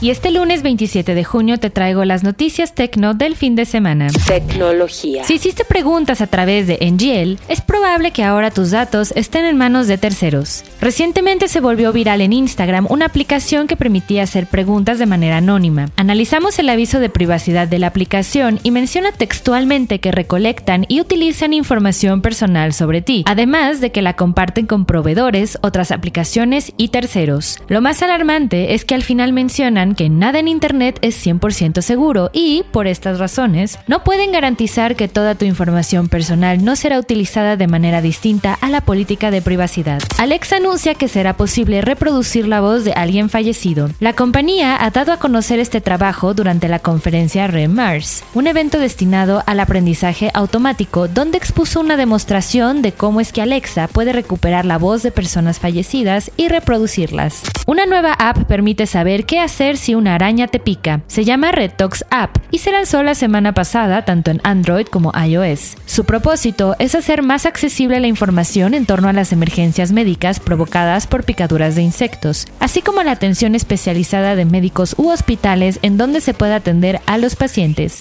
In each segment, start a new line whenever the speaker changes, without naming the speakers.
y este lunes 27 de junio te traigo las noticias tecno del fin de semana.
Tecnología.
Si hiciste preguntas a través de NGL, es probable que ahora tus datos estén en manos de terceros. Recientemente se volvió viral en Instagram una aplicación que permitía hacer preguntas de manera anónima. Analizamos el aviso de privacidad de la aplicación y menciona textualmente que recolectan y utilizan información personal sobre ti, además de que la comparten con proveedores, otras aplicaciones y terceros. Lo más alarmante es que al final mencionan que nada en Internet es 100% seguro y, por estas razones, no pueden garantizar que toda tu información personal no será utilizada de manera distinta a la política de privacidad. Alexa anuncia que será posible reproducir la voz de alguien fallecido. La compañía ha dado a conocer este trabajo durante la conferencia REMARS, un evento destinado al aprendizaje automático donde expuso una demostración de cómo es que Alexa puede recuperar la voz de personas fallecidas y reproducirlas. Una nueva app permite saber qué hacer si una araña te pica. Se llama Retox App y se lanzó la semana pasada tanto en Android como iOS. Su propósito es hacer más accesible la información en torno a las emergencias médicas provocadas por picaduras de insectos, así como la atención especializada de médicos u hospitales en donde se puede atender a los pacientes.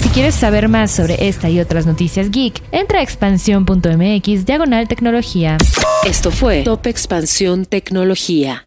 Si quieres saber más sobre esta y otras noticias geek, entra a expansión.mx diagonal tecnología.
Esto fue Top Expansión Tecnología.